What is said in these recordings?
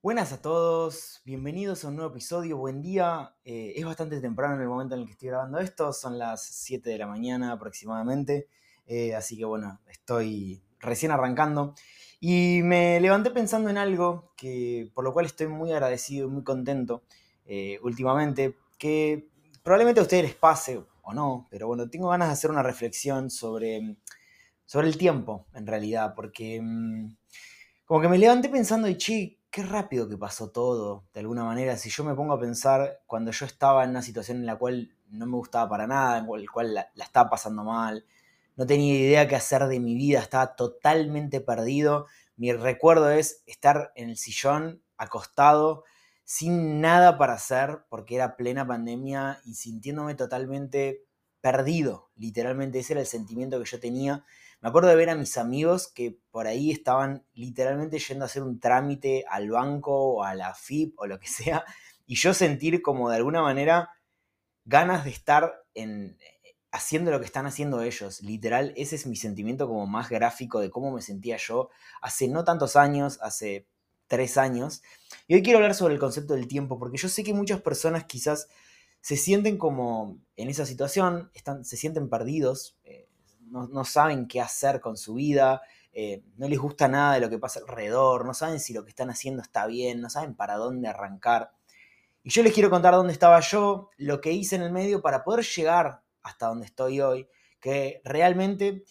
Buenas a todos, bienvenidos a un nuevo episodio, buen día. Eh, es bastante temprano en el momento en el que estoy grabando esto, son las 7 de la mañana aproximadamente, eh, así que bueno, estoy recién arrancando y me levanté pensando en algo que por lo cual estoy muy agradecido y muy contento eh, últimamente, que probablemente a ustedes les pase o no, pero bueno, tengo ganas de hacer una reflexión sobre, sobre el tiempo en realidad, porque mm, como que me levanté pensando y che, qué rápido que pasó todo, de alguna manera. Si yo me pongo a pensar cuando yo estaba en una situación en la cual no me gustaba para nada, en la cual la, estaba pasando mal, no tenía idea qué hacer de mi vida, estaba totalmente perdido. Mi recuerdo es estar en el sillón, acostado, sin nada para hacer, porque era plena pandemia y sintiéndome totalmente perdido, literalmente ese era el sentimiento que yo tenía me acuerdo de ver a mis amigos que por ahí estaban literalmente yendo a hacer un trámite al banco o a la FIP o lo que sea, y yo sentir como de alguna manera ganas de estar en, haciendo lo que están haciendo ellos. Literal, ese es mi sentimiento como más gráfico de cómo me sentía yo hace no tantos años, hace tres años. Y hoy quiero hablar sobre el concepto del tiempo, porque yo sé que muchas personas quizás se sienten como en esa situación, están, se sienten perdidos. Eh, no, saben qué hacer con su vida, eh, no les gusta nada de lo que pasa alrededor, no saben si lo que están haciendo está bien, no saben para dónde arrancar. Y yo les quiero contar dónde estaba yo, lo que hice en el medio para poder llegar hasta donde estoy hoy, que realmente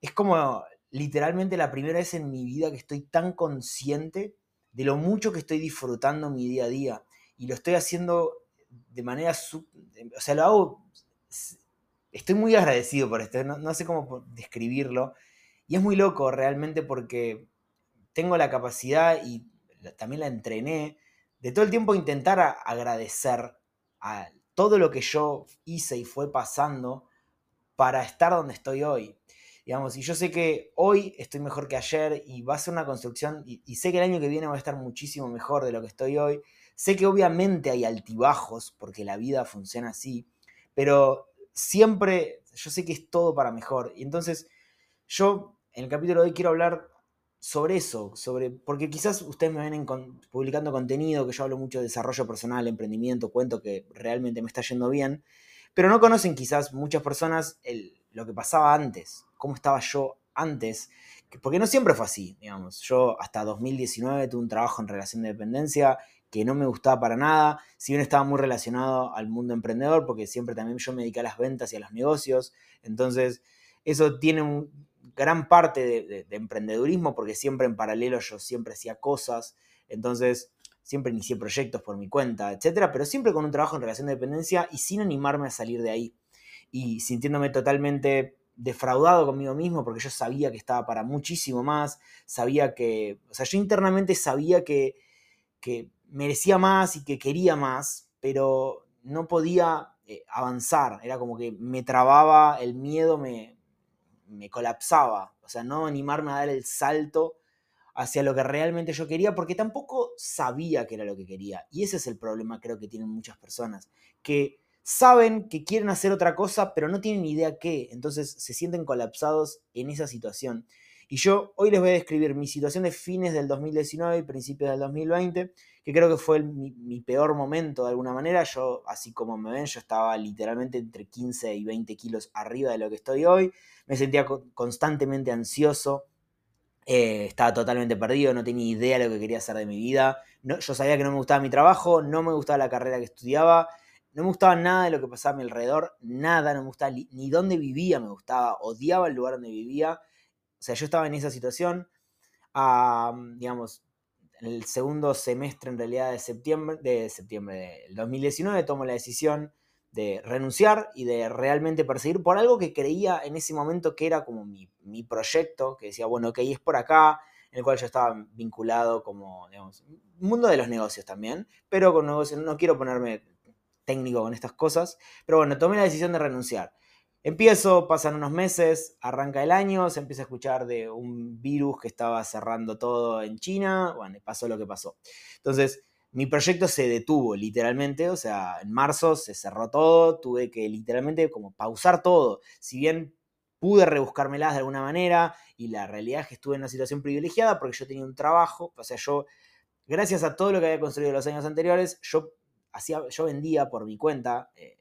es como literalmente la primera vez en mi vida que estoy tan consciente de lo mucho que estoy disfrutando mi día a día. Y lo estoy haciendo de manera, o sea, lo hago estoy muy agradecido por esto, no, sé cómo describirlo. Y es muy loco realmente porque tengo la capacidad y también la entrené de todo el tiempo intentar agradecer a todo lo que yo hice y fue pasando para estar donde estoy hoy. Digamos, y yo sé que hoy estoy mejor que ayer y va a ser una construcción, y, sé que el año que viene va a estar muchísimo mejor de lo que estoy hoy. Sé que obviamente hay altibajos, porque la vida funciona así, pero siempre, yo sé que es todo para mejor. Y entonces, yo en el capítulo de hoy quiero hablar sobre eso, sobre, porque quizás ustedes me ven publicando contenido, que yo hablo mucho de desarrollo personal, emprendimiento, cuento que realmente me está yendo bien, pero no conocen quizás muchas personas lo que pasaba antes, cómo estaba yo antes, porque no siempre fue así, digamos. Yo hasta 2019 tuve un trabajo en relación de dependencia que no me gustaba para nada, si bien estaba muy relacionado al mundo emprendedor, porque siempre también yo me dediqué a las ventas y a los negocios, entonces eso tiene un gran parte de, emprendedurismo, porque siempre en paralelo yo siempre hacía cosas, entonces siempre inicié proyectos por mi cuenta, etcétera, pero siempre con un trabajo en relación de dependencia y sin animarme a salir de ahí, y sintiéndome totalmente defraudado conmigo mismo porque yo sabía que estaba para muchísimo más, sabía que, o sea, yo internamente sabía que, que merecía más y que quería más, pero no podía eh, avanzar. Era como que me trababa, el miedo me, me colapsaba. O sea, no animarme a dar el salto hacia lo que realmente yo quería, porque tampoco sabía que era lo que quería. Y ese es el problema, creo que tienen muchas personas, que saben que quieren hacer otra cosa, pero no tienen idea qué. Entonces se sienten colapsados en esa situación. Y yo hoy les voy a describir mi situación de fines del 2019 y principios del 2020 que creo que fue mi, peor momento de alguna manera. Yo, así como me ven, yo estaba literalmente entre 15 y 20 kilos arriba de lo que estoy hoy. Me sentía constantemente ansioso. Eh, estaba totalmente perdido, no tenía idea de lo que quería hacer de mi vida. No, yo sabía que no me gustaba mi trabajo, no me gustaba la carrera que estudiaba, no me gustaba nada de lo que pasaba a mi alrededor, nada, no me gustaba ni dónde vivía, me gustaba, odiaba el lugar donde vivía. Sea, yo estaba en esa situación. digamos, en el segundo semestre en realidad de septiembre, de septiembre del 2019 tomo la decisión de renunciar y de realmente perseguir por algo que creía en ese momento que era como mi, proyecto, que decía, bueno, ok, es por acá, en el cual yo estaba vinculado como, digamos, mundo de los negocios también, pero con negocios, no quiero ponerme técnico con estas cosas, pero bueno, tomé la decisión de renunciar. Empiezo, pasan unos meses, arranca el año, se empieza a escuchar de un virus que estaba cerrando todo en China, bueno, pasó lo que pasó. Entonces, mi proyecto se detuvo literalmente, o sea, en marzo se cerró todo, tuve que literalmente como pausar todo, si bien pude rebuscármelas de alguna manera y la realidad es que estuve en una situación privilegiada porque yo tenía un trabajo, o sea, yo gracias a todo lo que había construido los años anteriores, yo, hacía, yo vendía por mi cuenta, eh,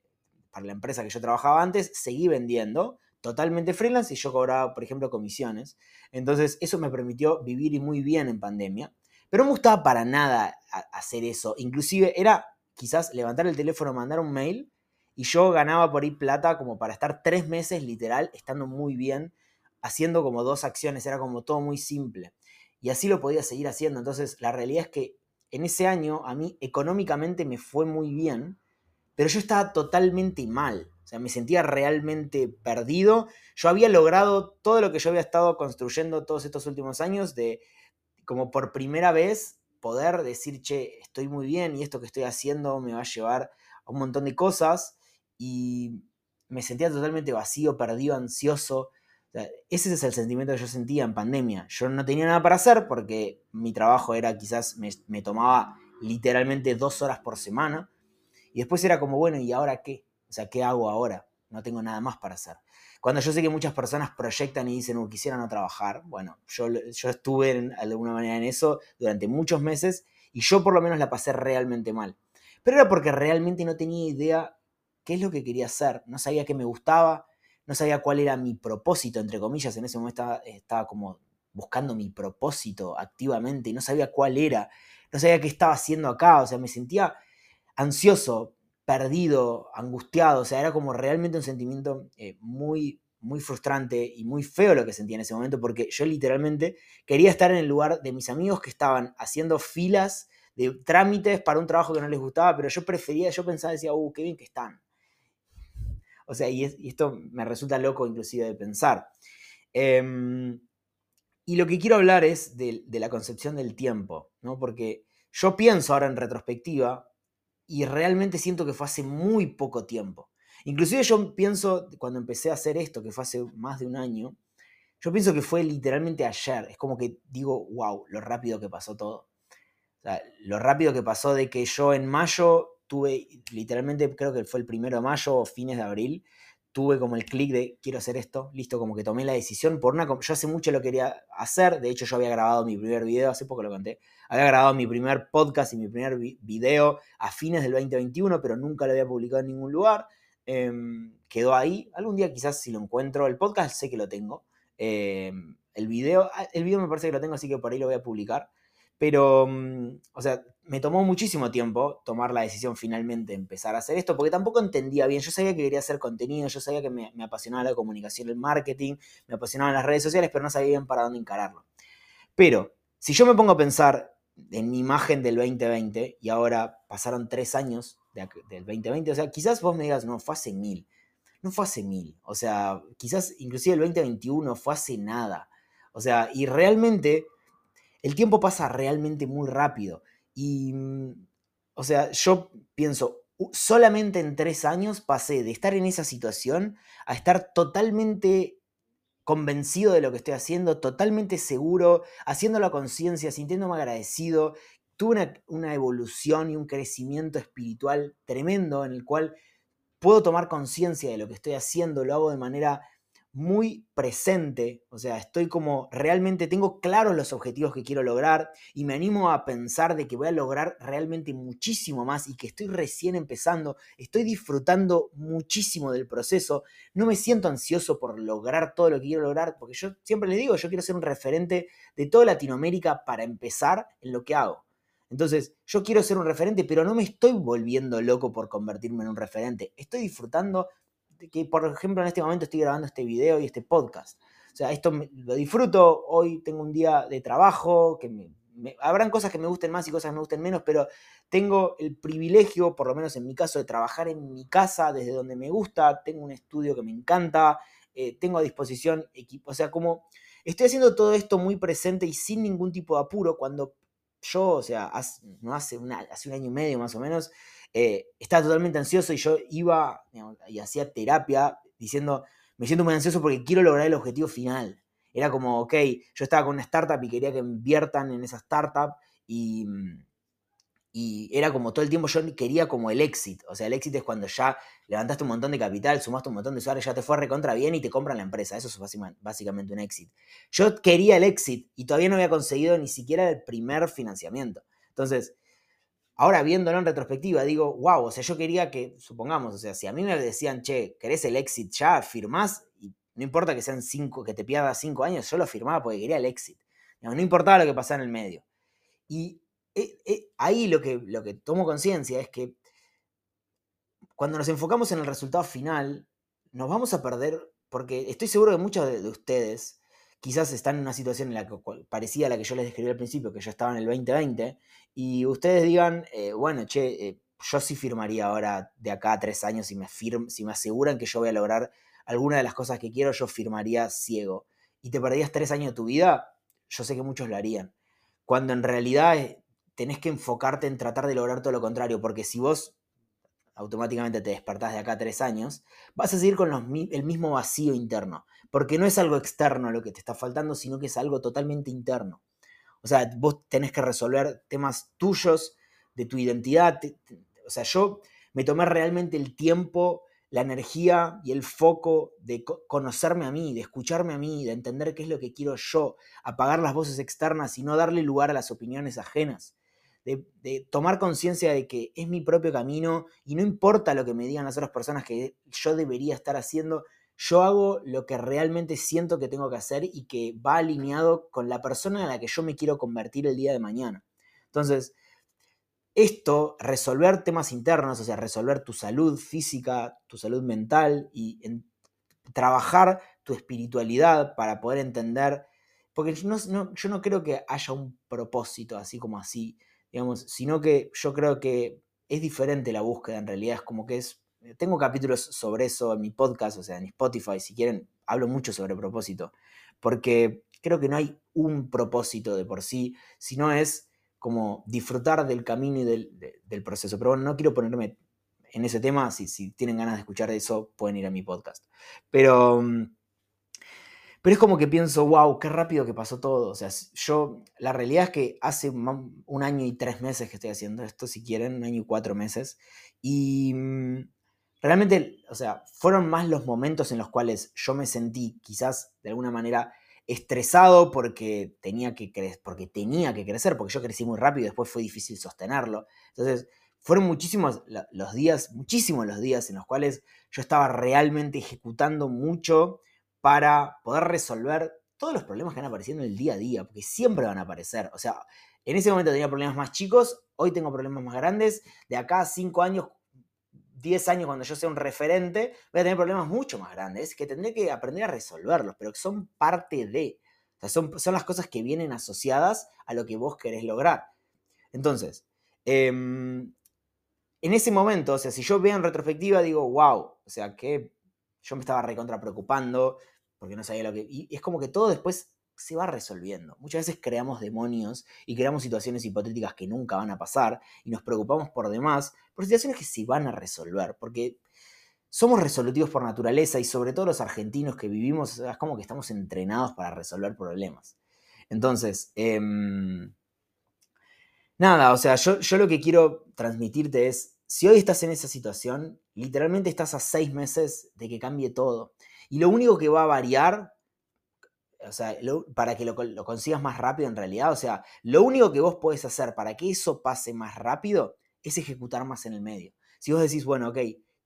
para la empresa que yo trabajaba antes, seguí vendiendo totalmente freelance y yo cobraba, por ejemplo, comisiones. Entonces, eso me permitió vivir muy bien en pandemia. Pero no me gustaba para nada hacer eso. Inclusive era quizás levantar el teléfono, mandar un mail y yo ganaba por ahí plata como para estar tres meses literal, estando muy bien, haciendo como dos acciones, era como todo muy simple. Y así lo podía seguir haciendo. Entonces, la realidad es que en ese año a mí económicamente me fue muy bien, pero yo estaba totalmente mal. O sea, me sentía realmente perdido. Yo había logrado todo lo que yo había estado construyendo todos estos últimos años de como por primera vez poder decir, che, estoy muy bien y esto que estoy haciendo me va a llevar a un montón de cosas y me sentía totalmente vacío, perdido, ansioso. ese es el sentimiento que yo sentía en pandemia. Yo no tenía nada para hacer porque mi trabajo era quizás, me, tomaba literalmente dos horas por semana. Y después era como, bueno, ¿y ahora qué? O sea, ¿qué hago ahora? No tengo nada más para hacer. Cuando yo sé que muchas personas proyectan y dicen, oh, quisiera no trabajar, bueno, yo, yo estuve de alguna manera en eso durante muchos meses y yo por lo menos la pasé realmente mal. Pero era porque realmente no tenía idea qué es lo que quería hacer, no sabía qué me gustaba, no sabía cuál era mi propósito, entre comillas, en ese momento estaba, estaba como buscando mi propósito activamente y no sabía cuál era, no sabía qué estaba haciendo acá, o sea, me sentía ansioso, perdido, angustiado, o sea, era como realmente un sentimiento eh, muy, muy frustrante y muy feo lo que sentía en ese momento, porque yo literalmente quería estar en el lugar de mis amigos que estaban haciendo filas de trámites para un trabajo que no les gustaba, pero yo prefería, yo pensaba, decía, uh, qué bien que están. O sea, y, esto me resulta loco inclusive de pensar. Em, y lo que quiero hablar es de, de, la concepción del tiempo, ¿no? Porque yo pienso ahora en retrospectiva, y realmente siento que fue hace muy poco tiempo. Inclusive yo pienso, cuando empecé a hacer esto, que fue hace más de un año, yo pienso que fue literalmente ayer. Es como que digo, wow, lo rápido que pasó todo. lo rápido que pasó de que yo en mayo tuve, literalmente creo que fue el primero de mayo o fines de abril, tuve como el clic de quiero hacer esto, listo, como que tomé la decisión por una... Yo hace mucho lo quería hacer, de hecho yo había grabado mi primer video, hace poco lo conté, había grabado mi primer podcast y mi primer video a fines del 2021, pero nunca lo había publicado en ningún lugar. Em, quedó ahí, algún día quizás si lo encuentro, el podcast sé que lo tengo. Em, el video, ah, el video me parece que lo tengo, así que por ahí lo voy a publicar. Pero, mm, o sea, me tomó muchísimo tiempo tomar la decisión finalmente de empezar a hacer esto, porque tampoco entendía bien. Yo sabía que quería hacer contenido, yo sabía que me, apasionaba la comunicación, el marketing, me apasionaban las redes sociales, pero no sabía bien para dónde encararlo. Pero, si yo me pongo a pensar en mi imagen del 2020 y ahora pasaron tres años del 2020, o sea, quizás vos me digas, no, fue hace mil. No fue hace mil. O sea, quizás inclusive el 2021 fue hace nada. O sea, y realmente el tiempo pasa realmente muy rápido. Y, mm, o sea, yo pienso, solamente en tres años pasé de estar en esa situación a estar totalmente convencido de lo que estoy haciendo, totalmente seguro, haciendo la conciencia, sintiéndome agradecido. Tuve una, evolución y un crecimiento espiritual tremendo en el cual puedo tomar conciencia de lo que estoy haciendo, lo hago de manera muy presente, o sea, estoy como realmente tengo claros los objetivos que quiero lograr y me animo a pensar de que voy a lograr realmente muchísimo más y que estoy recién empezando, estoy disfrutando muchísimo del proceso, no me siento ansioso por lograr todo lo que quiero lograr, porque yo siempre les digo, yo quiero ser un referente de toda Latinoamérica para empezar en lo que hago. Entonces, yo quiero ser un referente, pero no me estoy volviendo loco por convertirme en un referente. Estoy disfrutando que, por ejemplo, en este momento estoy grabando este video y este podcast. O sea, esto lo disfruto, hoy tengo un día de trabajo, que me, habrán cosas que me gusten más y cosas que me gusten menos, pero tengo el privilegio, por lo menos en mi caso, de trabajar en mi casa desde donde me gusta, tengo un estudio que me encanta, eh, tengo a disposición equipo, o sea, como estoy haciendo todo esto muy presente y sin ningún tipo de apuro, cuando yo, o sea, no hace, hace un año y medio más o menos, eh, estaba totalmente ansioso y yo iba y hacía terapia diciendo, me siento muy ansioso porque quiero lograr el objetivo final. Era como, ok, yo estaba con una startup y quería que inviertan en esa startup y, y era como todo el tiempo yo quería como el exit. O sea, el exit es cuando ya levantaste un montón de capital, sumaste un montón de usuarios, ya te fue recontra bien y te compran la empresa. Eso es básicamente un exit. Yo quería el exit y todavía no había conseguido ni siquiera el primer financiamiento. Entonces, ahora viéndolo en retrospectiva, digo, wow, o sea, yo quería que, supongamos, o sea, si a mí me decían, che, ¿querés el exit ya? ¿Firmás? Y no importa que sean cinco, que te pierdas cinco años, yo lo firmaba porque quería el exit. No, importaba lo que pasara en el medio. Y eh, eh, ahí lo que, lo que tomo conciencia es que cuando nos enfocamos en el resultado final, nos vamos a perder, porque estoy seguro que muchos de, ustedes quizás están en una situación en la que parecía la que yo les describí al principio, que yo estaba en el 2020, y ustedes digan, eh, bueno, che, yo sí firmaría ahora de acá a tres años si me, si me aseguran que yo voy a lograr alguna de las cosas que quiero, yo firmaría ciego. Y te perdías tres años de tu vida, yo sé que muchos lo harían. Cuando en realidad eh, tenés que enfocarte en tratar de lograr todo lo contrario, porque si vos automáticamente te despertás de acá tres años, vas a seguir con el mismo vacío interno, porque no es algo externo lo que te está faltando, sino que es algo totalmente interno. O sea, vos tenés que resolver temas tuyos, de tu identidad. o sea, yo me tomé realmente el tiempo la energía y el foco de conocerme a mí, de escucharme a mí, de entender qué es lo que quiero yo, apagar las voces externas y no darle lugar a las opiniones ajenas, de, tomar conciencia de que es mi propio camino y no importa lo que me digan las otras personas que yo debería estar haciendo, yo hago lo que realmente siento que tengo que hacer y que va alineado con la persona en la que yo me quiero convertir el día de mañana. Entonces, esto, resolver temas internos, o sea, resolver tu salud física, tu salud mental y trabajar tu espiritualidad para poder entender, porque yo no, creo que haya un propósito así como así, digamos, sino que yo creo que es diferente la búsqueda en realidad, es como que es, tengo capítulos sobre eso en mi podcast, o sea, en Spotify, si quieren, hablo mucho sobre propósito, porque creo que no hay un propósito de por sí, sino es como disfrutar del camino y del, proceso. Pero bueno, no quiero ponerme en ese tema, si, si tienen ganas de escuchar eso, pueden ir a mi podcast. Pero, mm, pero es como que pienso, wow, qué rápido que pasó todo. O sea, yo, la realidad es que hace un año y tres meses que estoy haciendo esto, si quieren, un año y cuatro meses. Y mm, realmente, o sea, fueron más los momentos en los cuales yo me sentí quizás de alguna manera estresado porque tenía que, porque tenía que crecer, porque yo crecí muy rápido y después fue difícil sostenerlo. Entonces, fueron muchísimos los días, muchísimos los días en los cuales yo estaba realmente ejecutando mucho para poder resolver todos los problemas que van apareciendo en el día a día, porque siempre van a aparecer. O sea, en ese momento tenía problemas más chicos, hoy tengo problemas más grandes, de acá a cinco años 10 años cuando yo sea un referente, voy a tener problemas mucho más grandes que tendré que aprender a resolverlos, pero que son parte de. Son, son las cosas que vienen asociadas a lo que vos querés lograr. Entonces, em, en ese momento, o sea, si yo veo en retrospectiva, digo, wow, o sea, que yo me estaba recontra preocupando porque no sabía lo que... Y es como que todo después se va resolviendo. Muchas veces creamos demonios y creamos situaciones hipotéticas que nunca van a pasar y nos preocupamos por demás por situaciones que se van a resolver, porque somos resolutivos por naturaleza y sobre todo los argentinos que vivimos, es como que estamos entrenados para resolver problemas. Entonces, em, nada, o sea, yo, yo lo que quiero transmitirte es, si hoy estás en esa situación, literalmente estás a seis meses de que cambie todo. Y lo único que va a variar o sea, para que lo, consigas más rápido en realidad, o sea, lo único que vos podés hacer para que eso pase más rápido es ejecutar más en el medio. Si vos decís, bueno, ok,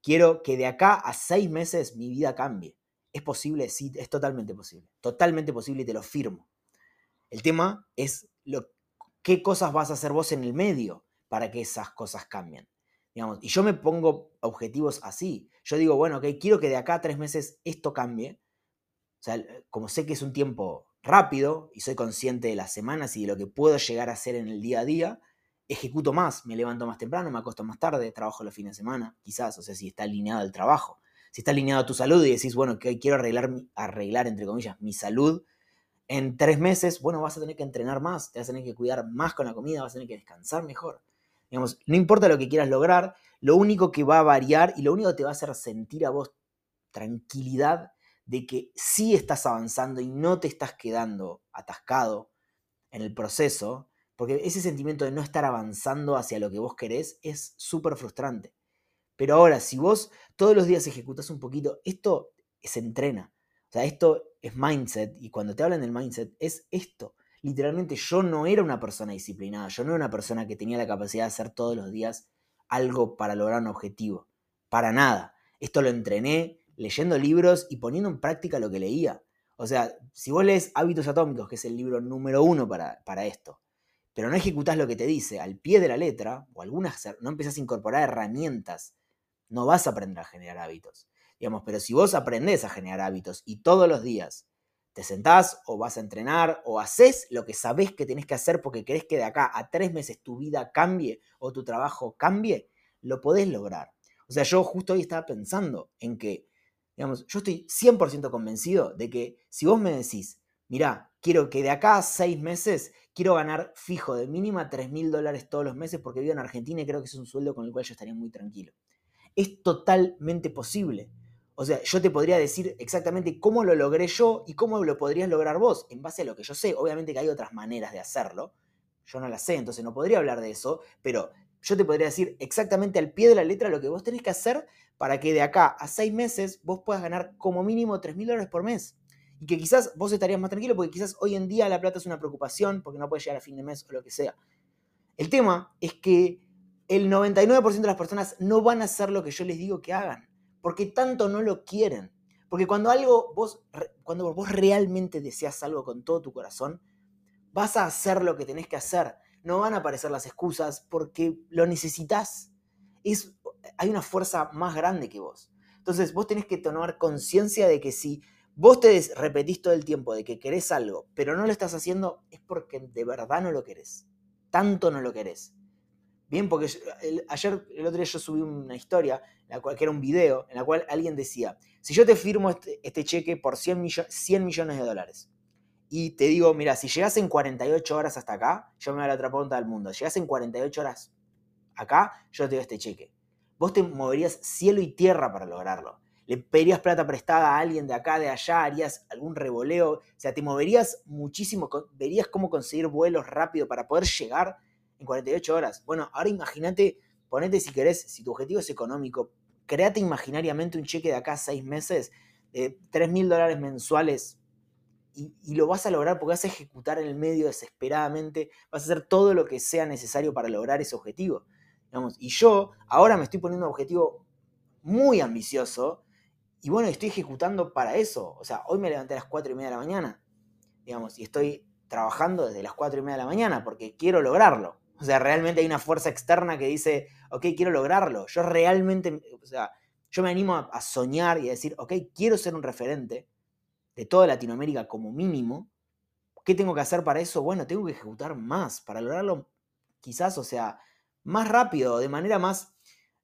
quiero que de acá a seis meses mi vida cambie. ¿Es posible? Sí, es totalmente posible. Totalmente posible y te lo firmo. El tema es lo, qué cosas vas a hacer vos en el medio para que esas cosas cambien. Digamos, y yo me pongo objetivos así. Yo digo, bueno, ok, quiero que de acá a tres meses esto cambie o sea, como sé que es un tiempo rápido y soy consciente de las semanas y de lo que puedo llegar a hacer en el día a día, ejecuto más, me levanto más temprano, me acuesto más tarde, trabajo los fines de semana, quizás, o sea, si está alineado el trabajo. Si está alineado a tu salud y decís, bueno, que quiero arreglar, arreglar, entre comillas, mi salud, en tres meses, bueno, vas a tener que entrenar más, te vas a tener que cuidar más con la comida, vas a tener que descansar mejor. Digamos, no importa lo que quieras lograr, lo único que va a variar y lo único que te va a hacer sentir a vos tranquilidad de que sí estás avanzando y no te estás quedando atascado en el proceso, porque ese sentimiento de no estar avanzando hacia lo que vos querés es súper frustrante. Pero ahora, si vos todos los días ejecutas un poquito, esto se entrena. O sea, esto es mindset y cuando te hablan del mindset es esto. Literalmente yo no era una persona disciplinada, yo no era una persona que tenía la capacidad de hacer todos los días algo para lograr un objetivo. Para nada. Esto lo entrené leyendo libros y poniendo en práctica lo que leía. O sea, si vos lees Hábitos Atómicos, que es el libro número uno para, para esto, pero no ejecutás lo que te dice al pie de la letra, o algunas, no empezás a incorporar herramientas, no vas a aprender a generar hábitos. Digamos, pero si vos aprendés a generar hábitos y todos los días te sentás o vas a entrenar o haces lo que sabés que tenés que hacer porque querés que de acá a tres meses tu vida cambie o tu trabajo cambie, lo podés lograr. O sea, yo justo hoy estaba pensando en que, digamos, yo estoy 100% convencido de que si vos me decís, mirá, quiero que de acá a seis meses quiero ganar fijo de mínima 3 mil dólares todos los meses porque vivo en Argentina y creo que es un sueldo con el cual yo estaría muy tranquilo. Es totalmente posible. O sea, yo te podría decir exactamente cómo lo logré yo y cómo lo podrías lograr vos, en base a lo que yo sé. Obviamente que hay otras maneras de hacerlo. Yo no las sé, entonces no podría hablar de eso, pero yo te podría decir exactamente al pie de la letra lo que vos tenés que hacer para que de acá a seis meses vos puedas ganar como mínimo 3 mil dólares por mes. Y que quizás vos estarías más tranquilo porque quizás hoy en día la plata es una preocupación porque no puedes llegar a fin de mes o lo que sea. El tema es que el 99% de las personas no van a hacer lo que yo les digo que hagan porque tanto no lo quieren. Porque cuando algo vos, cuando vos realmente deseas algo con todo tu corazón, vas a hacer lo que tenés que hacer. No van a aparecer las excusas porque lo necesitas. Es, hay una fuerza más grande que vos. Entonces vos tenés que tomar conciencia de que si vos te repetís todo el tiempo de que querés algo, pero no lo estás haciendo, es porque de verdad no lo querés. Tanto no lo querés. Bien, porque ayer, el otro día yo subí una historia, la cual, que era un video, en la cual alguien decía, si yo te firmo este, este cheque por 100, millones de dólares, y te digo, mira, si llegas en 48 horas hasta acá, yo me voy a la otra punta del mundo, llegas en 48 horas acá, yo te doy este cheque. Vos te moverías cielo y tierra para lograrlo. Le pedirías plata prestada a alguien de acá, de allá, harías algún revoleo, o sea, te moverías muchísimo, verías cómo conseguir vuelos rápido para poder llegar en 48 horas. Bueno, ahora imagínate, ponete si querés, si tu objetivo es económico, créate imaginariamente un cheque de acá a seis meses de 3 mil dólares mensuales y, lo vas a lograr porque vas a ejecutar en el medio desesperadamente, vas a hacer todo lo que sea necesario para lograr ese objetivo. y yo ahora me estoy poniendo un objetivo muy ambicioso y bueno, estoy ejecutando para eso. O sea, hoy me levanté a las 4 y media de la mañana, digamos, y estoy trabajando desde las 4 y media de la mañana porque quiero lograrlo. O sea, realmente hay una fuerza externa que dice, ok, quiero lograrlo. Yo realmente, o sea, yo me animo a, soñar y a decir, ok, quiero ser un referente de toda Latinoamérica como mínimo. ¿Qué tengo que hacer para eso? Bueno, tengo que ejecutar más para lograrlo quizás, o sea, más rápido, de manera más,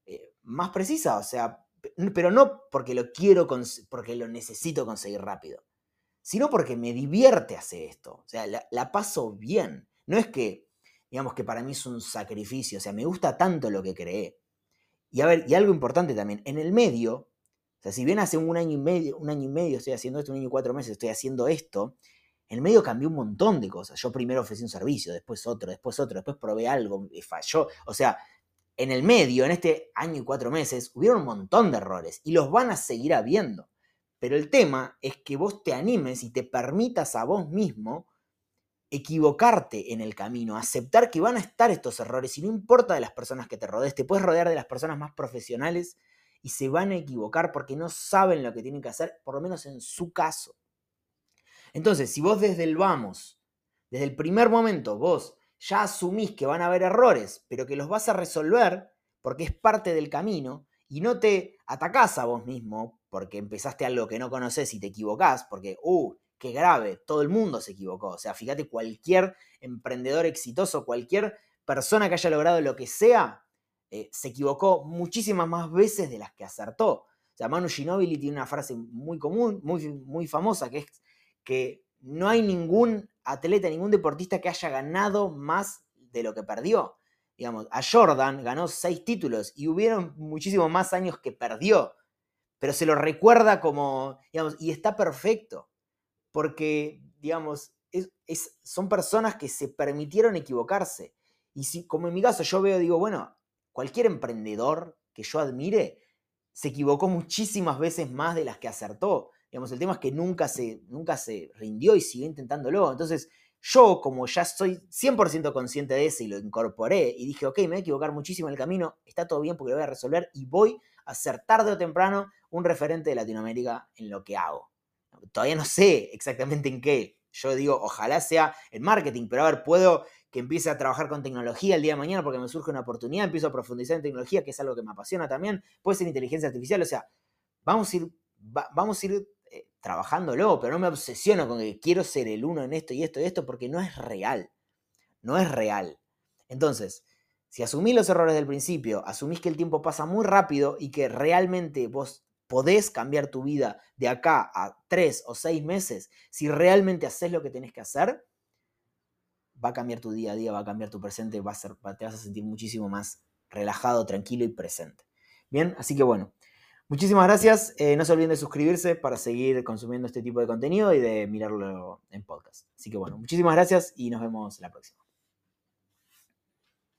eh, más precisa, o sea, pero no porque lo quiero, porque lo necesito conseguir rápido, sino porque me divierte hacer esto, o sea, la paso bien. No es que digamos que para mí es un sacrificio, o sea, me gusta tanto lo que creé. Y a ver, y algo importante también, en el medio, sea, si bien hace un año y medio, un año y medio estoy haciendo esto, un año y cuatro meses estoy haciendo esto, en el medio cambió un montón de cosas. Yo primero ofrecí un servicio, después otro, después otro, después probé algo, y falló. O sea, en el medio, en este año y cuatro meses, hubieron un montón de errores y los van a seguir habiendo. Pero el tema es que vos te animes y te permitas a vos mismo equivocarte en el camino, aceptar que van a estar estos errores y no importa de las personas que te rodees, te puedes rodear de las personas más profesionales y se van a equivocar porque no saben lo que tienen que hacer, por lo menos en su caso. Entonces, si vos desde el vamos, desde el primer momento, vos ya asumís que van a haber errores, pero que los vas a resolver porque es parte del camino y no te atacás a vos mismo porque empezaste algo que no conoces y te equivocás, porque, uh, qué grave, todo el mundo se equivocó. O sea, fíjate, cualquier emprendedor exitoso, cualquier persona que haya logrado lo que sea, eh, se equivocó muchísimas más veces de las que acertó. Manu Ginobili tiene una frase muy común, muy, muy famosa, que es que no hay ningún atleta, ningún deportista que haya ganado más de lo que perdió. Digamos, a Jordan ganó seis títulos y hubieron muchísimos más años que perdió, pero se lo recuerda como, digamos, y está perfecto porque, digamos, es, son personas que se permitieron equivocarse. Y si, como en mi caso, yo veo, digo, bueno, cualquier emprendedor que yo admire se equivocó muchísimas veces más de las que acertó. Digamos, el tema es que nunca se, nunca se rindió y siguió intentándolo. Entonces, yo, como ya soy 100% consciente de eso y lo incorporé y dije, ok, me voy a equivocar muchísimo en el camino, está todo bien porque lo voy a resolver y voy a ser tarde o temprano un referente de Latinoamérica en lo que hago. Todavía no sé exactamente en qué. Yo digo, ojalá sea en marketing, pero a ver, puedo que empiece a trabajar con tecnología el día de mañana porque me surge una oportunidad, empiezo a profundizar en tecnología, que es algo que me apasiona también. Puede ser inteligencia artificial, o sea, vamos a ir, vamos a ir eh, pero no me obsesiono con que quiero ser el uno en esto y esto y esto porque no es real. No es real. Entonces, si asumís los errores del principio, asumís que el tiempo pasa muy rápido y que realmente vos podés cambiar tu vida de acá a tres o seis meses, si realmente haces lo que tenés que hacer, va a cambiar tu día a día, va a cambiar tu presente, va a ser, te vas a sentir muchísimo más relajado, tranquilo y presente. Bien, así que bueno, muchísimas gracias. Eh, no se olviden de suscribirse para seguir consumiendo este tipo de contenido y de mirarlo en podcast. Así que bueno, muchísimas gracias y nos vemos la próxima.